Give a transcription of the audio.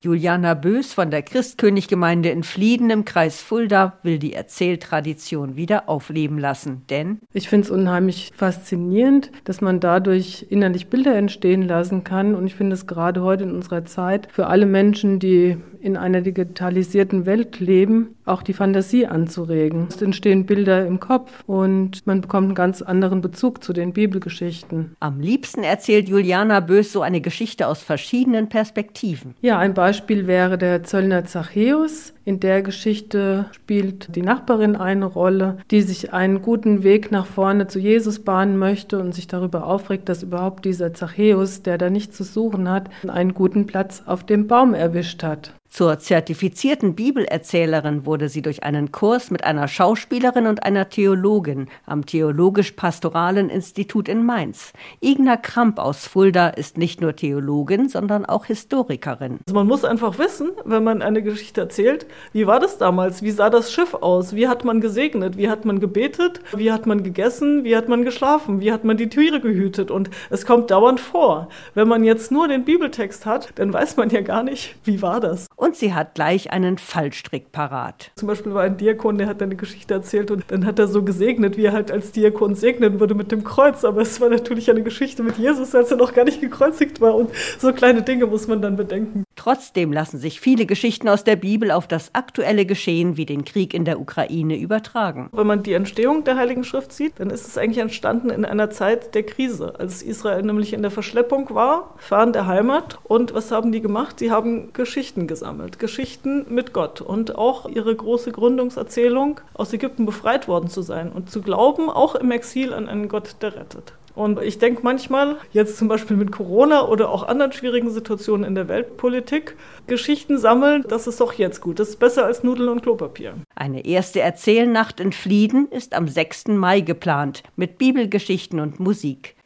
Juliana Bös von der Christköniggemeinde in Flieden im Kreis Fulda will die Erzähltradition wieder aufleben lassen, denn ich finde es unheimlich faszinierend, dass man dadurch innerlich Bilder entstehen lassen kann und ich finde es gerade heute in unserer Zeit für alle Menschen, die in einer digitalisierten Welt leben, auch die Fantasie anzuregen. Es entstehen Bilder im Kopf und man bekommt einen ganz anderen Bezug zu den Bibelgeschichten. Am liebsten erzählt Juliana Bös so eine Geschichte aus verschiedenen Perspektiven. Ja, ein Beispiel wäre der Zöllner Zachäus. In der Geschichte spielt die Nachbarin eine Rolle, die sich einen guten Weg nach vorne zu Jesus bahnen möchte und sich darüber aufregt, dass überhaupt dieser Zachäus, der da nichts zu suchen hat, einen guten Platz auf dem Baum erwischt hat. Zur zertifizierten Bibelerzählerin wurde sie durch einen Kurs mit einer Schauspielerin und einer Theologin am Theologisch-Pastoralen Institut in Mainz. Igna Kramp aus Fulda ist nicht nur Theologin, sondern auch Historikerin. Also man muss einfach wissen, wenn man eine Geschichte erzählt, wie war das damals? Wie sah das Schiff aus? Wie hat man gesegnet? Wie hat man gebetet? Wie hat man gegessen? Wie hat man geschlafen? Wie hat man die Türe gehütet? Und es kommt dauernd vor. Wenn man jetzt nur den Bibeltext hat, dann weiß man ja gar nicht, wie war das und sie hat gleich einen Fallstrick parat. Zum Beispiel war ein Diakon, der hat eine Geschichte erzählt und dann hat er so gesegnet, wie er halt als Diakon segnen würde mit dem Kreuz. Aber es war natürlich eine Geschichte mit Jesus, als er noch gar nicht gekreuzigt war. Und so kleine Dinge muss man dann bedenken. Trotzdem lassen sich viele Geschichten aus der Bibel auf das aktuelle Geschehen wie den Krieg in der Ukraine übertragen. Wenn man die Entstehung der Heiligen Schrift sieht, dann ist es eigentlich entstanden in einer Zeit der Krise, als Israel nämlich in der Verschleppung war, fern der Heimat. Und was haben die gemacht? Sie haben Geschichten gesammelt. Geschichten mit Gott und auch ihre große Gründungserzählung, aus Ägypten befreit worden zu sein und zu glauben, auch im Exil an einen Gott, der rettet. Und ich denke manchmal, jetzt zum Beispiel mit Corona oder auch anderen schwierigen Situationen in der Weltpolitik, Geschichten sammeln, das ist doch jetzt gut. Das ist besser als Nudeln und Klopapier. Eine erste Erzählnacht in Flieden ist am 6. Mai geplant mit Bibelgeschichten und Musik.